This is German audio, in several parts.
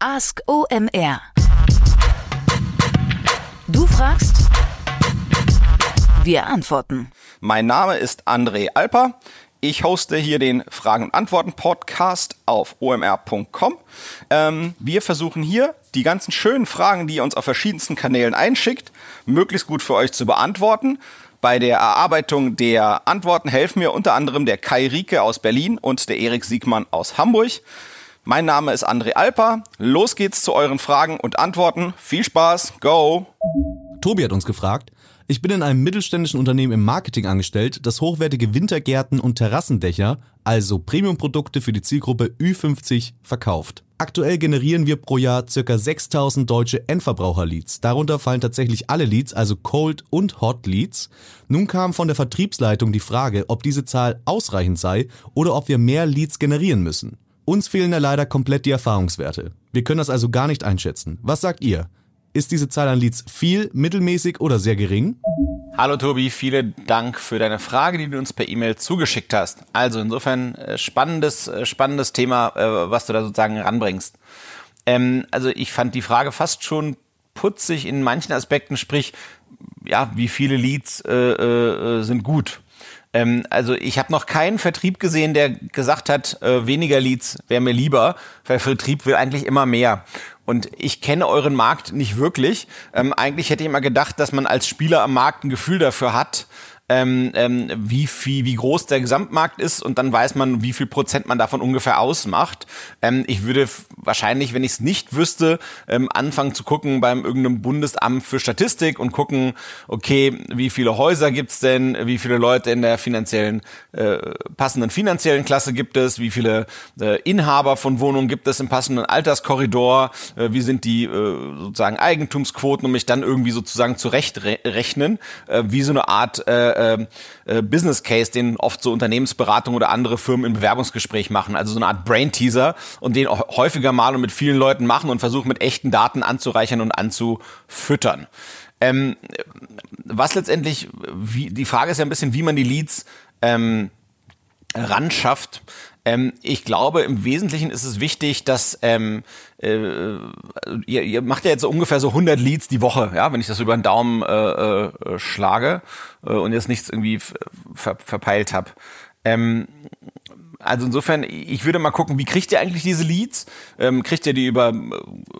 Ask OMR. Du fragst, wir antworten. Mein Name ist André Alper. Ich hoste hier den Fragen- und Antworten-Podcast auf omr.com. Ähm, wir versuchen hier, die ganzen schönen Fragen, die ihr uns auf verschiedensten Kanälen einschickt, möglichst gut für euch zu beantworten. Bei der Erarbeitung der Antworten helfen mir unter anderem der Kai Rieke aus Berlin und der Erik Siegmann aus Hamburg. Mein Name ist André Alper. Los geht's zu euren Fragen und Antworten. Viel Spaß, go! Tobi hat uns gefragt, ich bin in einem mittelständischen Unternehmen im Marketing angestellt, das hochwertige Wintergärten und Terrassendächer, also Premiumprodukte für die Zielgruppe Ü50, verkauft. Aktuell generieren wir pro Jahr ca. 6000 deutsche Endverbraucher-Leads. Darunter fallen tatsächlich alle Leads, also Cold und Hot Leads. Nun kam von der Vertriebsleitung die Frage, ob diese Zahl ausreichend sei oder ob wir mehr Leads generieren müssen. Uns fehlen da leider komplett die Erfahrungswerte. Wir können das also gar nicht einschätzen. Was sagt ihr? Ist diese Zahl an Leads viel, mittelmäßig oder sehr gering? Hallo Tobi, vielen Dank für deine Frage, die du uns per E-Mail zugeschickt hast. Also insofern äh, spannendes, äh, spannendes Thema, äh, was du da sozusagen ranbringst. Ähm, also ich fand die Frage fast schon putzig in manchen Aspekten, sprich, ja, wie viele Leads äh, äh, sind gut? Ähm, also ich habe noch keinen Vertrieb gesehen, der gesagt hat, äh, weniger Leads wäre mir lieber, weil Vertrieb will eigentlich immer mehr. Und ich kenne euren Markt nicht wirklich. Ähm, eigentlich hätte ich immer gedacht, dass man als Spieler am Markt ein Gefühl dafür hat, ähm, ähm, wie viel, wie groß der Gesamtmarkt ist und dann weiß man, wie viel Prozent man davon ungefähr ausmacht. Ähm, ich würde wahrscheinlich, wenn ich es nicht wüsste, ähm, anfangen zu gucken beim irgendeinem Bundesamt für Statistik und gucken, okay, wie viele Häuser gibt's denn, wie viele Leute in der finanziellen, äh, passenden finanziellen Klasse gibt es, wie viele äh, Inhaber von Wohnungen gibt es im passenden Alterskorridor, äh, wie sind die äh, sozusagen Eigentumsquoten, um mich dann irgendwie sozusagen zurechtrechnen, äh, wie so eine Art äh, äh, äh, Business Case, den oft so Unternehmensberatung oder andere Firmen im Bewerbungsgespräch machen. Also so eine Art Brain Teaser und den auch häufiger mal und mit vielen Leuten machen und versuchen mit echten Daten anzureichern und anzufüttern. Ähm, was letztendlich, wie, die Frage ist ja ein bisschen, wie man die Leads ähm, ranschafft. Ähm, ich glaube, im Wesentlichen ist es wichtig, dass ähm, äh, ihr, ihr macht ja jetzt so ungefähr so 100 Leads die Woche, ja, wenn ich das über den Daumen äh, äh, schlage äh, und jetzt nichts irgendwie ver verpeilt habe. Ähm, also insofern, ich würde mal gucken, wie kriegt ihr eigentlich diese Leads? Ähm, kriegt ihr die über äh,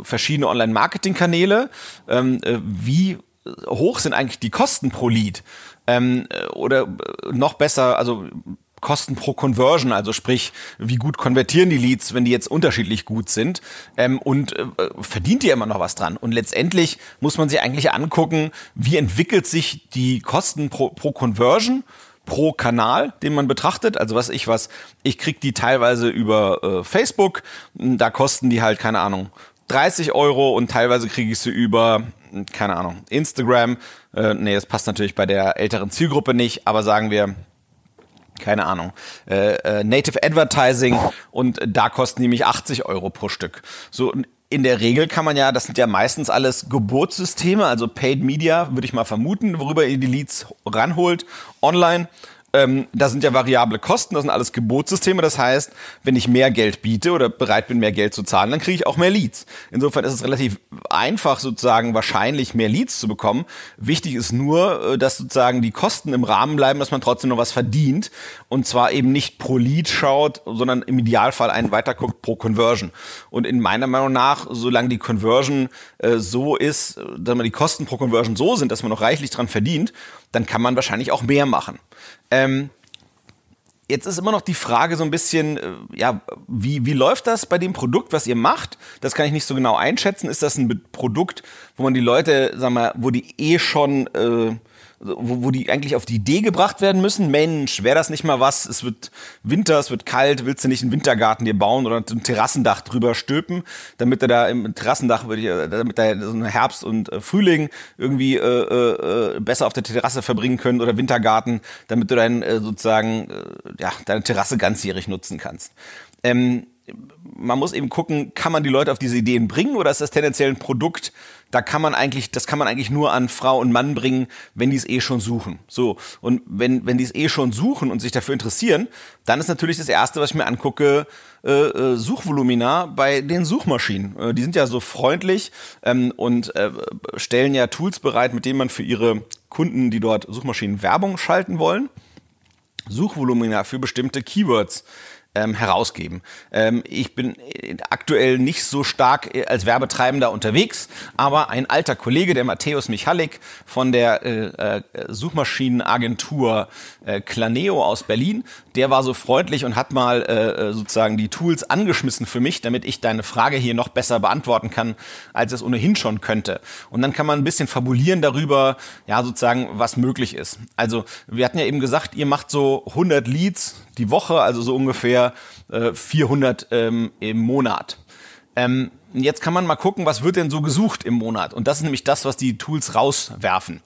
verschiedene Online-Marketing-Kanäle? Ähm, äh, wie hoch sind eigentlich die Kosten pro Lead? Ähm, äh, oder noch besser, also Kosten pro Conversion, also sprich, wie gut konvertieren die Leads, wenn die jetzt unterschiedlich gut sind ähm, und äh, verdient ihr immer noch was dran. Und letztendlich muss man sich eigentlich angucken, wie entwickelt sich die Kosten pro, pro Conversion pro Kanal, den man betrachtet. Also was ich was, ich krieg die teilweise über äh, Facebook, da kosten die halt, keine Ahnung, 30 Euro und teilweise kriege ich sie über, keine Ahnung, Instagram. Äh, nee, das passt natürlich bei der älteren Zielgruppe nicht, aber sagen wir keine Ahnung, äh, äh, Native Advertising und da kosten die mich 80 Euro pro Stück. So in der Regel kann man ja, das sind ja meistens alles Geburtssysteme, also Paid Media, würde ich mal vermuten, worüber ihr die Leads ranholt, online ähm, da sind ja variable Kosten, das sind alles Gebotssysteme. Das heißt, wenn ich mehr Geld biete oder bereit bin, mehr Geld zu zahlen, dann kriege ich auch mehr Leads. Insofern ist es relativ einfach, sozusagen wahrscheinlich mehr Leads zu bekommen. Wichtig ist nur, äh, dass sozusagen die Kosten im Rahmen bleiben, dass man trotzdem noch was verdient. Und zwar eben nicht pro Lead schaut, sondern im Idealfall einen weiterguckt pro Conversion. Und in meiner Meinung nach, solange die Conversion äh, so ist, äh, dass man die Kosten pro Conversion so sind, dass man noch reichlich dran verdient, dann kann man wahrscheinlich auch mehr machen. Ähm, Jetzt ist immer noch die Frage so ein bisschen, äh, ja, wie, wie läuft das bei dem Produkt, was ihr macht? Das kann ich nicht so genau einschätzen. Ist das ein Produkt, wo man die Leute, sag mal, wo die eh schon äh, wo, wo die eigentlich auf die Idee gebracht werden müssen, Mensch, wäre das nicht mal was, es wird Winter, es wird kalt, willst du nicht einen Wintergarten dir bauen oder ein Terrassendach drüber stülpen, damit er da im Terrassendach, damit da so ein Herbst und äh, Frühling irgendwie äh, äh, besser auf der Terrasse verbringen können oder Wintergarten, damit du dein äh, sozusagen, äh, ja, deine Terrasse ganzjährig nutzen kannst. Ähm, man muss eben gucken, kann man die Leute auf diese Ideen bringen oder ist das tendenziell ein Produkt, da kann man eigentlich, das kann man eigentlich nur an Frau und Mann bringen, wenn die es eh schon suchen. So. Und wenn, wenn die es eh schon suchen und sich dafür interessieren, dann ist natürlich das erste, was ich mir angucke, äh, äh, Suchvolumina bei den Suchmaschinen. Äh, die sind ja so freundlich ähm, und äh, stellen ja Tools bereit, mit denen man für ihre Kunden, die dort Suchmaschinen Werbung schalten wollen, Suchvolumina für bestimmte Keywords ähm, herausgeben. Ähm, ich bin äh, aktuell nicht so stark äh, als Werbetreibender unterwegs, aber ein alter Kollege, der Matthäus Michalik von der äh, äh, Suchmaschinenagentur äh, Claneo aus Berlin, der war so freundlich und hat mal äh, sozusagen die Tools angeschmissen für mich, damit ich deine Frage hier noch besser beantworten kann, als es ohnehin schon könnte. Und dann kann man ein bisschen fabulieren darüber, ja, sozusagen, was möglich ist. Also, wir hatten ja eben gesagt, ihr macht so 100 Leads die Woche, also so ungefähr äh, 400 ähm, im Monat. Ähm, jetzt kann man mal gucken, was wird denn so gesucht im Monat? Und das ist nämlich das, was die Tools rauswerfen.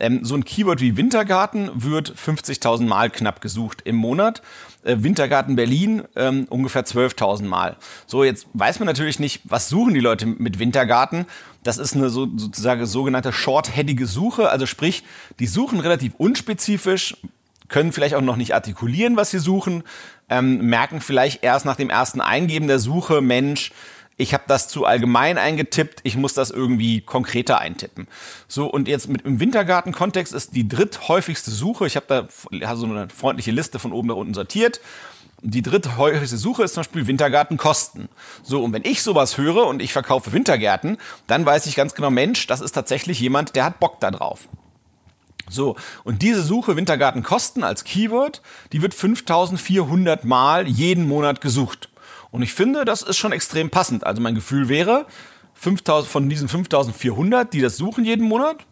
Ähm, so ein Keyword wie Wintergarten wird 50.000 Mal knapp gesucht im Monat. Äh, Wintergarten Berlin ähm, ungefähr 12.000 Mal. So, jetzt weiß man natürlich nicht, was suchen die Leute mit Wintergarten. Das ist eine so, sozusagen sogenannte short-headige Suche. Also sprich, die suchen relativ unspezifisch, können vielleicht auch noch nicht artikulieren, was sie suchen, ähm, merken vielleicht erst nach dem ersten Eingeben der Suche, Mensch, ich habe das zu allgemein eingetippt, ich muss das irgendwie konkreter eintippen. So, und jetzt mit im Wintergarten-Kontext ist die dritthäufigste Suche, ich habe da so eine freundliche Liste von oben nach unten sortiert. Die dritthäufigste Suche ist zum Beispiel Wintergartenkosten. So, und wenn ich sowas höre und ich verkaufe Wintergärten, dann weiß ich ganz genau, Mensch, das ist tatsächlich jemand, der hat Bock da drauf. So, und diese Suche Wintergarten Kosten als Keyword, die wird 5400 Mal jeden Monat gesucht. Und ich finde, das ist schon extrem passend. Also mein Gefühl wäre, 5000, von diesen 5400, die das suchen jeden Monat,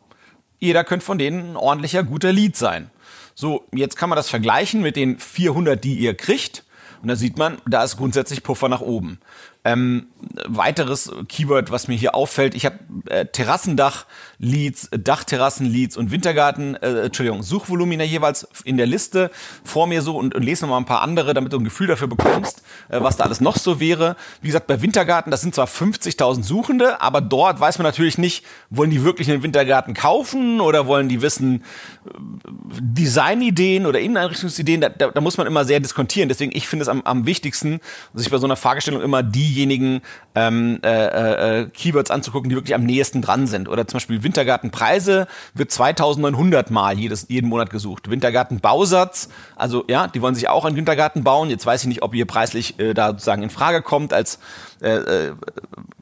jeder könnte von denen ein ordentlicher, guter Lead sein. So, jetzt kann man das vergleichen mit den 400, die ihr kriegt. Und da sieht man, da ist grundsätzlich Puffer nach oben. Ähm, weiteres Keyword, was mir hier auffällt, ich habe äh, Terrassendach-Leads, Dachterrassen-Leads und Wintergarten, äh, Entschuldigung, Suchvolumina jeweils in der Liste vor mir so und, und lese noch mal ein paar andere, damit du ein Gefühl dafür bekommst, äh, was da alles noch so wäre. Wie gesagt, bei Wintergarten, das sind zwar 50.000 Suchende, aber dort weiß man natürlich nicht, wollen die wirklich einen Wintergarten kaufen oder wollen die wissen äh, Designideen oder Inneneinrichtungsideen, da, da, da muss man immer sehr diskontieren. Deswegen, ich finde es am, am wichtigsten, sich bei so einer Fragestellung immer die diejenigen ähm, äh, äh, Keywords anzugucken, die wirklich am nächsten dran sind. Oder zum Beispiel Wintergartenpreise wird 2900 Mal jedes, jeden Monat gesucht. Wintergartenbausatz, also ja, die wollen sich auch einen Wintergarten bauen. Jetzt weiß ich nicht, ob ihr preislich äh, da sozusagen in Frage kommt als äh, äh,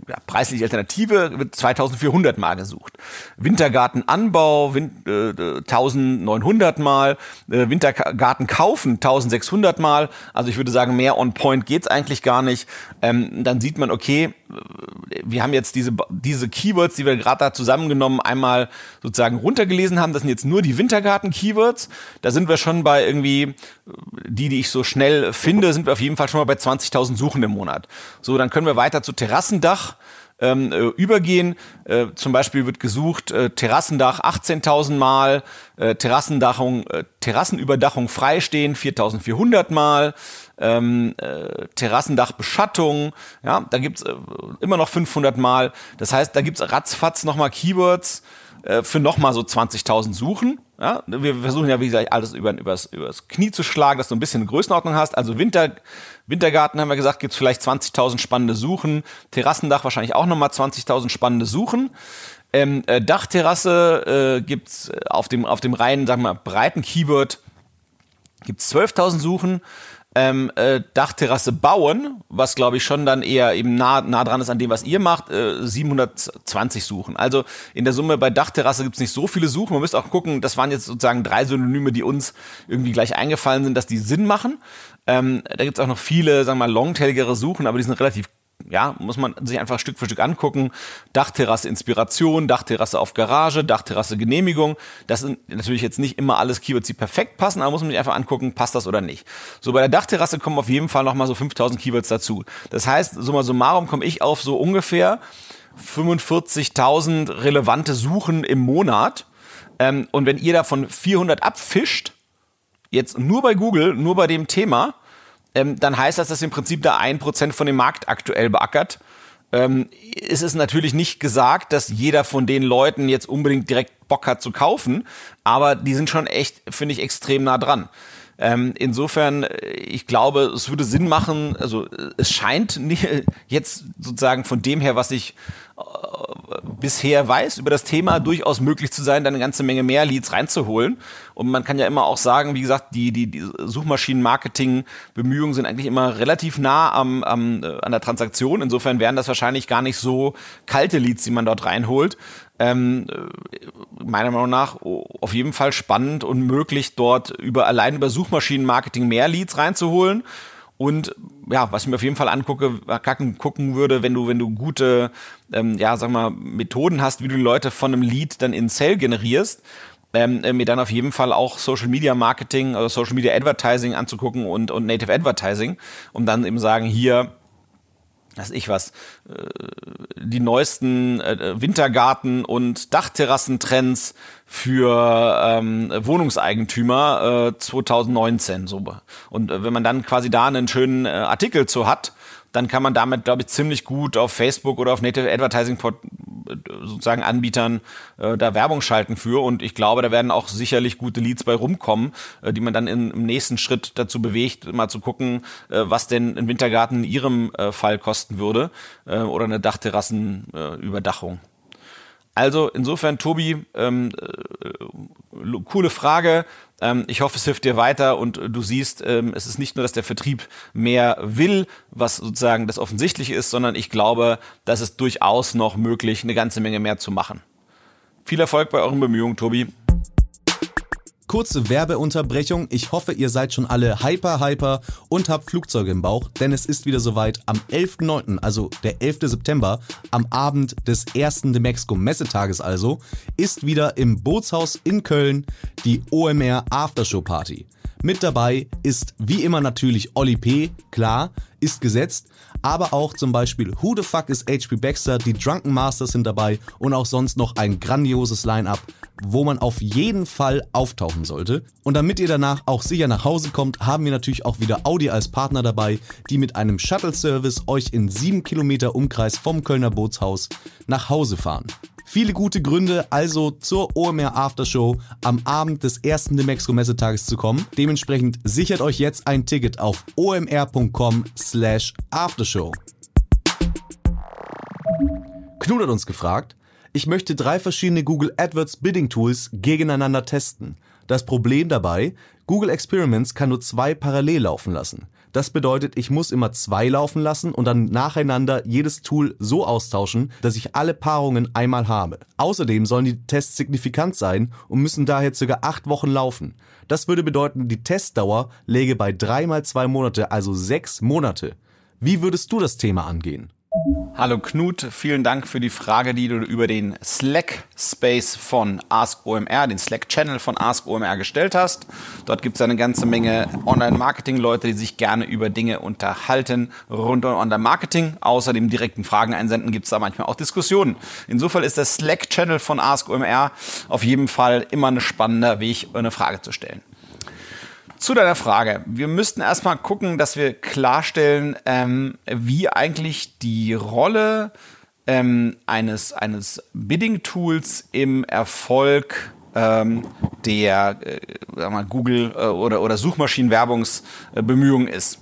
ja, preisliche Alternative wird 2400 Mal gesucht. Wintergartenanbau Win äh, 1900 Mal, äh, Wintergarten kaufen 1600 Mal. Also ich würde sagen, mehr on point geht's eigentlich gar nicht. Ähm, dann sieht man, okay, wir haben jetzt diese, diese Keywords, die wir gerade da zusammengenommen, einmal sozusagen runtergelesen haben. Das sind jetzt nur die Wintergarten-Keywords. Da sind wir schon bei irgendwie, die, die ich so schnell finde, sind wir auf jeden Fall schon mal bei 20.000 Suchen im Monat. So, dann können wir weiter zu Terrassendach ähm, äh, übergehen. Äh, zum Beispiel wird gesucht äh, Terrassendach 18.000 Mal, äh, Terrassendachung, äh, Terrassenüberdachung freistehen 4.400 Mal, ähm, äh, Terrassendachbeschattung, ja, da gibt's äh, immer noch 500 Mal. Das heißt, da gibt's ratzfatz nochmal Keywords äh, für nochmal so 20.000 Suchen. Ja, wir versuchen ja, wie gesagt, alles über, übers, übers Knie zu schlagen, dass du ein bisschen Größenordnung hast. Also Winter, Wintergarten haben wir gesagt, gibt's vielleicht 20.000 spannende Suchen. Terrassendach wahrscheinlich auch nochmal 20.000 spannende Suchen. Ähm, äh, Dachterrasse äh, gibt's auf dem, auf dem reinen, sagen wir mal, breiten Keyword gibt's 12.000 Suchen ähm, äh, Dachterrasse bauen, was glaube ich schon dann eher eben nah, nah dran ist an dem, was ihr macht, äh, 720 suchen. Also in der Summe bei Dachterrasse gibt's nicht so viele Suchen. Man müsste auch gucken, das waren jetzt sozusagen drei Synonyme, die uns irgendwie gleich eingefallen sind, dass die Sinn machen. Ähm, da gibt's auch noch viele, sagen wir mal, longtailigere Suchen, aber die sind relativ ja, muss man sich einfach Stück für Stück angucken. Dachterrasse Inspiration, Dachterrasse auf Garage, Dachterrasse Genehmigung. Das sind natürlich jetzt nicht immer alles Keywords, die perfekt passen, aber muss man sich einfach angucken, passt das oder nicht. So, bei der Dachterrasse kommen auf jeden Fall nochmal so 5000 Keywords dazu. Das heißt, summa summarum komme ich auf so ungefähr 45.000 relevante Suchen im Monat. Ähm, und wenn ihr davon 400 abfischt, jetzt nur bei Google, nur bei dem Thema, ähm, dann heißt das, dass im Prinzip da ein Prozent von dem Markt aktuell beackert. Ähm, es ist natürlich nicht gesagt, dass jeder von den Leuten jetzt unbedingt direkt Bock hat zu kaufen, aber die sind schon echt, finde ich, extrem nah dran. Ähm, insofern, äh, ich glaube, es würde Sinn machen, also äh, es scheint jetzt sozusagen von dem her, was ich äh, bisher weiß über das Thema, durchaus möglich zu sein, da eine ganze Menge mehr Leads reinzuholen. Und man kann ja immer auch sagen, wie gesagt, die, die, die Suchmaschinen-Marketing-Bemühungen sind eigentlich immer relativ nah am, am, an der Transaktion. Insofern wären das wahrscheinlich gar nicht so kalte Leads, die man dort reinholt. Ähm, äh, meiner Meinung nach auf jeden Fall spannend und möglich, dort über allein über Suchmaschinenmarketing mehr Leads reinzuholen. Und ja, was ich mir auf jeden Fall angucke, gucken würde, wenn du, wenn du gute, ähm, ja, sag mal, Methoden hast, wie du die Leute von einem Lead dann in Sale generierst, ähm, äh, mir dann auf jeden Fall auch Social Media Marketing oder Social Media Advertising anzugucken und, und Native Advertising, um dann eben sagen, hier, was ich was, äh, die neuesten äh, Wintergarten- und Dachterrassentrends für ähm, Wohnungseigentümer äh, 2019. So. Und äh, wenn man dann quasi da einen schönen Artikel zu hat, dann kann man damit, glaube ich, ziemlich gut auf Facebook oder auf Native Advertising sozusagen Anbietern äh, da Werbung schalten für. Und ich glaube, da werden auch sicherlich gute Leads bei rumkommen, äh, die man dann in, im nächsten Schritt dazu bewegt, mal zu gucken, äh, was denn ein Wintergarten in ihrem äh, Fall kosten würde äh, oder eine Dachterrassenüberdachung. Also insofern, Tobi, ähm, äh, coole Frage. Ähm, ich hoffe, es hilft dir weiter und du siehst, ähm, es ist nicht nur, dass der Vertrieb mehr will, was sozusagen das Offensichtliche ist, sondern ich glaube, dass es durchaus noch möglich, eine ganze Menge mehr zu machen. Viel Erfolg bei euren Bemühungen, Tobi. Kurze Werbeunterbrechung. Ich hoffe, ihr seid schon alle hyper, hyper und habt Flugzeuge im Bauch, denn es ist wieder soweit. Am 11.9., also der 11. September, am Abend des ersten Demexco Messetages also, ist wieder im Bootshaus in Köln die OMR Aftershow Party. Mit dabei ist wie immer natürlich Olli P., klar, ist gesetzt, aber auch zum Beispiel Who the Fuck is HP Baxter, die Drunken Masters sind dabei und auch sonst noch ein grandioses Line-Up, wo man auf jeden Fall auftauchen sollte. Und damit ihr danach auch sicher nach Hause kommt, haben wir natürlich auch wieder Audi als Partner dabei, die mit einem Shuttle-Service euch in 7 Kilometer Umkreis vom Kölner Bootshaus nach Hause fahren. Viele gute Gründe also zur OMR Aftershow am Abend des ersten Demexco Messetages zu kommen. Dementsprechend sichert euch jetzt ein Ticket auf omr.com slash aftershow. Knut hat uns gefragt, ich möchte drei verschiedene Google AdWords Bidding Tools gegeneinander testen. Das Problem dabei, Google Experiments kann nur zwei parallel laufen lassen. Das bedeutet, ich muss immer zwei laufen lassen und dann nacheinander jedes Tool so austauschen, dass ich alle Paarungen einmal habe. Außerdem sollen die Tests signifikant sein und müssen daher ca. acht Wochen laufen. Das würde bedeuten, die Testdauer läge bei drei mal zwei Monate, also sechs Monate. Wie würdest du das Thema angehen? Hallo Knut, vielen Dank für die Frage, die du über den Slack Space von Ask OMR, den Slack Channel von Ask OMR gestellt hast. Dort gibt es eine ganze Menge Online-Marketing-Leute, die sich gerne über Dinge unterhalten rund um Online-Marketing. Außer dem direkten Fragen einsenden gibt es da manchmal auch Diskussionen. Insofern ist der Slack Channel von Ask OMR auf jeden Fall immer ein spannender Weg, eine Frage zu stellen. Zu deiner Frage. Wir müssten erstmal gucken, dass wir klarstellen, ähm, wie eigentlich die Rolle ähm, eines, eines Bidding-Tools im Erfolg ähm, der äh, mal, Google äh, oder, oder Suchmaschinenwerbungsbemühungen ist.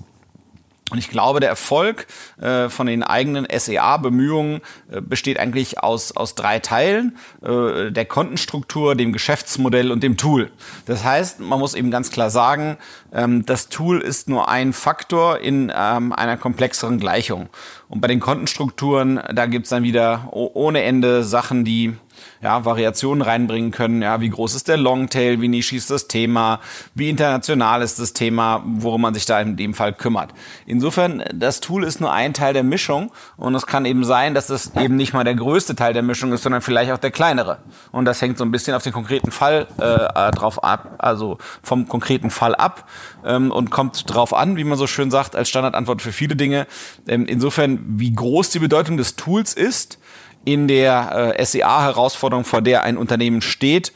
Und ich glaube, der Erfolg äh, von den eigenen SEA-Bemühungen äh, besteht eigentlich aus, aus drei Teilen, äh, der Kontenstruktur, dem Geschäftsmodell und dem Tool. Das heißt, man muss eben ganz klar sagen, ähm, das Tool ist nur ein Faktor in ähm, einer komplexeren Gleichung. Und bei den Kontenstrukturen, da gibt's dann wieder ohne Ende Sachen, die ja, Variationen reinbringen können. Ja, wie groß ist der Longtail, wie nischig ist das Thema, wie international ist das Thema, worum man sich da in dem Fall kümmert. Insofern, das Tool ist nur ein Teil der Mischung und es kann eben sein, dass das eben nicht mal der größte Teil der Mischung ist, sondern vielleicht auch der kleinere. Und das hängt so ein bisschen auf den konkreten Fall äh, drauf ab, also vom konkreten Fall ab ähm, und kommt drauf an, wie man so schön sagt, als Standardantwort für viele Dinge. Ähm, insofern, wie groß die Bedeutung des Tools ist, in der äh, SEA-Herausforderung, vor der ein Unternehmen steht,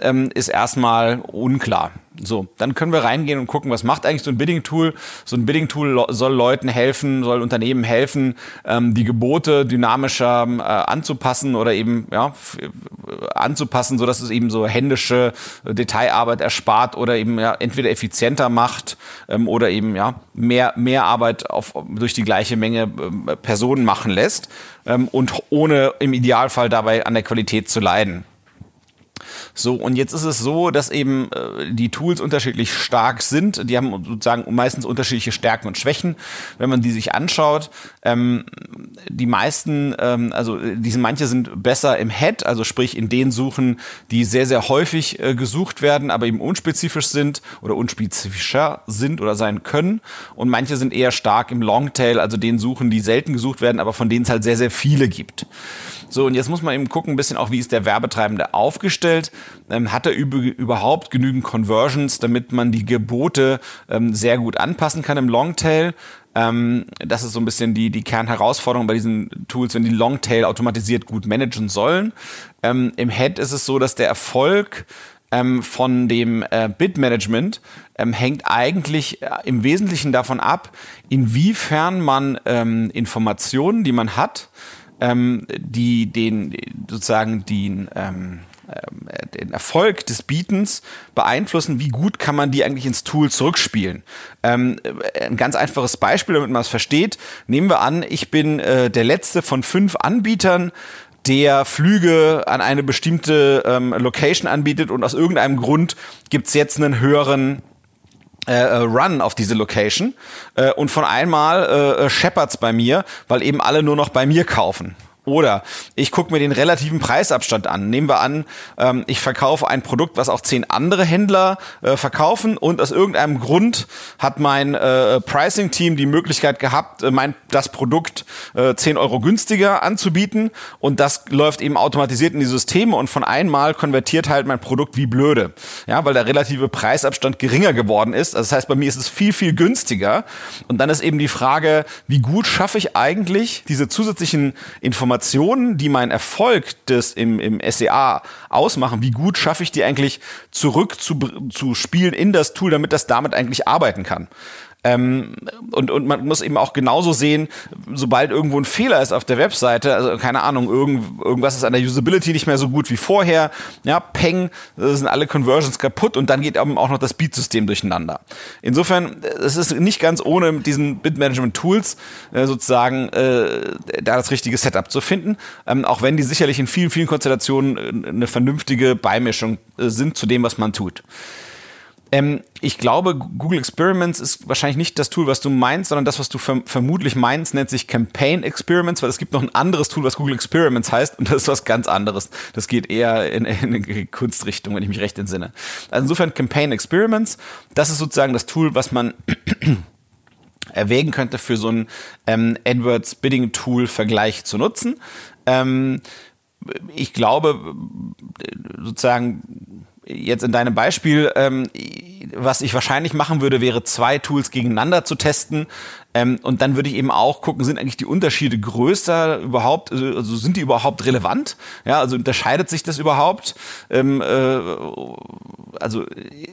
ähm, ist erstmal unklar. So, dann können wir reingehen und gucken, was macht eigentlich so ein Bidding-Tool. So ein Bidding-Tool soll Leuten helfen, soll Unternehmen helfen, ähm, die Gebote dynamischer äh, anzupassen oder eben ja, anzupassen, so dass es eben so händische äh, Detailarbeit erspart oder eben ja, entweder effizienter macht ähm, oder eben ja mehr mehr Arbeit auf, durch die gleiche Menge äh, Personen machen lässt ähm, und ohne im Idealfall dabei an der Qualität zu leiden. So, und jetzt ist es so, dass eben äh, die Tools unterschiedlich stark sind. Die haben sozusagen meistens unterschiedliche Stärken und Schwächen, wenn man die sich anschaut. Ähm, die meisten, ähm, also diese manche sind besser im Head, also sprich in den Suchen, die sehr, sehr häufig äh, gesucht werden, aber eben unspezifisch sind oder unspezifischer sind oder sein können. Und manche sind eher stark im Longtail, also den Suchen, die selten gesucht werden, aber von denen es halt sehr, sehr viele gibt. So, und jetzt muss man eben gucken, ein bisschen auch, wie ist der Werbetreibende aufgestellt. Ähm, hat er überhaupt genügend Conversions, damit man die Gebote ähm, sehr gut anpassen kann im Longtail? Ähm, das ist so ein bisschen die, die Kernherausforderung bei diesen Tools, wenn die Longtail automatisiert gut managen sollen. Ähm, Im Head ist es so, dass der Erfolg ähm, von dem äh, Bit-Management ähm, hängt eigentlich äh, im Wesentlichen davon ab, inwiefern man ähm, Informationen, die man hat, ähm, die den sozusagen den, ähm, äh, den Erfolg des Bietens beeinflussen, wie gut kann man die eigentlich ins Tool zurückspielen. Ähm, äh, ein ganz einfaches Beispiel, damit man es versteht. Nehmen wir an, ich bin äh, der letzte von fünf Anbietern, der Flüge an eine bestimmte ähm, Location anbietet und aus irgendeinem Grund gibt's jetzt einen höheren äh, äh, Run auf diese Location äh, und von einmal äh, äh scheppert's bei mir, weil eben alle nur noch bei mir kaufen. Oder ich gucke mir den relativen Preisabstand an. Nehmen wir an, ähm, ich verkaufe ein Produkt, was auch zehn andere Händler äh, verkaufen und aus irgendeinem Grund hat mein äh, Pricing-Team die Möglichkeit gehabt, äh, mein, das Produkt äh, 10 Euro günstiger anzubieten und das läuft eben automatisiert in die Systeme und von einmal konvertiert halt mein Produkt wie blöde. Ja, weil der relative Preisabstand geringer geworden ist. Also das heißt, bei mir ist es viel, viel günstiger. Und dann ist eben die Frage, wie gut schaffe ich eigentlich diese zusätzlichen Informationen Informationen, die meinen Erfolg des im, im SEA ausmachen, wie gut schaffe ich die eigentlich zurück zu, zu spielen in das Tool, damit das damit eigentlich arbeiten kann. Ähm, und, und man muss eben auch genauso sehen, sobald irgendwo ein Fehler ist auf der Webseite, also keine Ahnung, irgend, irgendwas ist an der Usability nicht mehr so gut wie vorher, ja, Peng, sind alle Conversions kaputt und dann geht eben auch noch das Beat-System durcheinander. Insofern, es ist nicht ganz ohne mit diesen Bit-Management-Tools äh, sozusagen äh, da das richtige Setup zu finden, ähm, auch wenn die sicherlich in vielen, vielen Konstellationen äh, eine vernünftige Beimischung äh, sind zu dem, was man tut. Ähm, ich glaube, Google Experiments ist wahrscheinlich nicht das Tool, was du meinst, sondern das, was du verm vermutlich meinst, nennt sich Campaign Experiments, weil es gibt noch ein anderes Tool, was Google Experiments heißt und das ist was ganz anderes. Das geht eher in, in eine Kunstrichtung, wenn ich mich recht entsinne. Also insofern Campaign Experiments, das ist sozusagen das Tool, was man erwägen könnte, für so ein ähm, AdWords Bidding Tool Vergleich zu nutzen. Ähm, ich glaube, sozusagen jetzt in deinem Beispiel, ähm, was ich wahrscheinlich machen würde, wäre zwei Tools gegeneinander zu testen. Ähm, und dann würde ich eben auch gucken, sind eigentlich die Unterschiede größer überhaupt, also, also sind die überhaupt relevant? Ja, also unterscheidet sich das überhaupt? Ähm, äh, also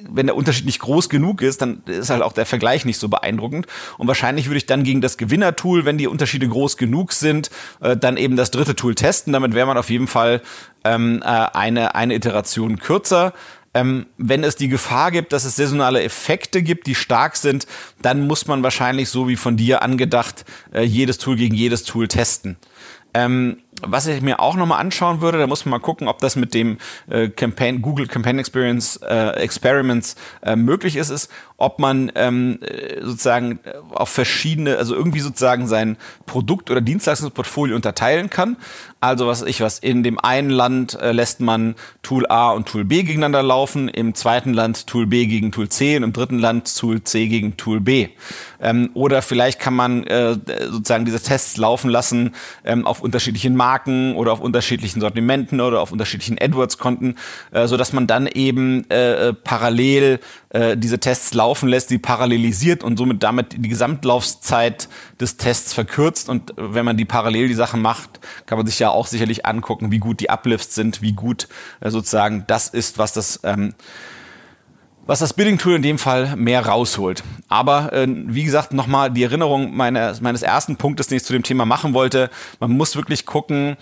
wenn der Unterschied nicht groß genug ist, dann ist halt auch der Vergleich nicht so beeindruckend. Und wahrscheinlich würde ich dann gegen das Gewinner-Tool, wenn die Unterschiede groß genug sind, äh, dann eben das dritte Tool testen. Damit wäre man auf jeden Fall ähm, äh, eine, eine Iteration kürzer. Ähm, wenn es die Gefahr gibt, dass es saisonale Effekte gibt, die stark sind, dann muss man wahrscheinlich, so wie von dir angedacht, äh, jedes Tool gegen jedes Tool testen. Ähm, was ich mir auch nochmal anschauen würde, da muss man mal gucken, ob das mit dem äh, Campaign, Google Campaign Experience äh, Experiments äh, möglich ist, ist, ob man ähm, äh, sozusagen auf verschiedene, also irgendwie sozusagen sein Produkt- oder Dienstleistungsportfolio unterteilen kann. Also was ich was, in dem einen Land äh, lässt man Tool A und Tool B gegeneinander laufen, im zweiten Land Tool B gegen Tool C und im dritten Land Tool C gegen Tool B. Ähm, oder vielleicht kann man äh, sozusagen diese Tests laufen lassen ähm, auf unterschiedlichen Marken oder auf unterschiedlichen Sortimenten oder auf unterschiedlichen AdWords-Konten, äh, so dass man dann eben äh, parallel äh, diese Tests laufen lässt, die parallelisiert und somit damit die Gesamtlaufzeit des Tests verkürzt. Und wenn man die parallel die Sachen macht, kann man sich ja auch sicherlich angucken, wie gut die Uplifts sind, wie gut äh, sozusagen das ist, was das ähm, was das Bidding Tool in dem Fall mehr rausholt. Aber äh, wie gesagt, nochmal die Erinnerung meines, meines ersten Punktes, den ich zu dem Thema machen wollte. Man muss wirklich gucken,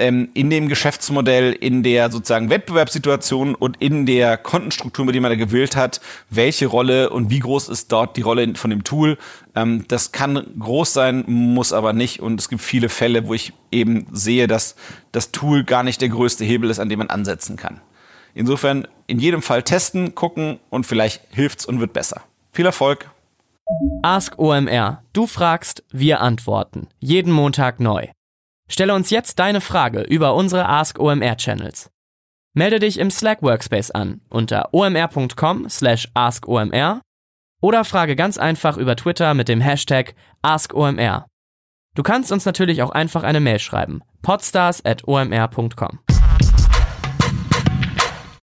ähm, in dem Geschäftsmodell, in der sozusagen Wettbewerbssituation und in der Kontenstruktur, mit der man da gewählt hat, welche Rolle und wie groß ist dort die Rolle von dem Tool. Ähm, das kann groß sein, muss aber nicht. Und es gibt viele Fälle, wo ich eben sehe, dass das Tool gar nicht der größte Hebel ist, an dem man ansetzen kann. Insofern in jedem Fall testen, gucken und vielleicht hilft's und wird besser. Viel Erfolg! Ask OMR. Du fragst, wir antworten. Jeden Montag neu. Stelle uns jetzt deine Frage über unsere Ask OMR Channels. Melde dich im Slack Workspace an unter omr.com slash askomr oder frage ganz einfach über Twitter mit dem Hashtag AskOMR. Du kannst uns natürlich auch einfach eine Mail schreiben. podstars at omr.com.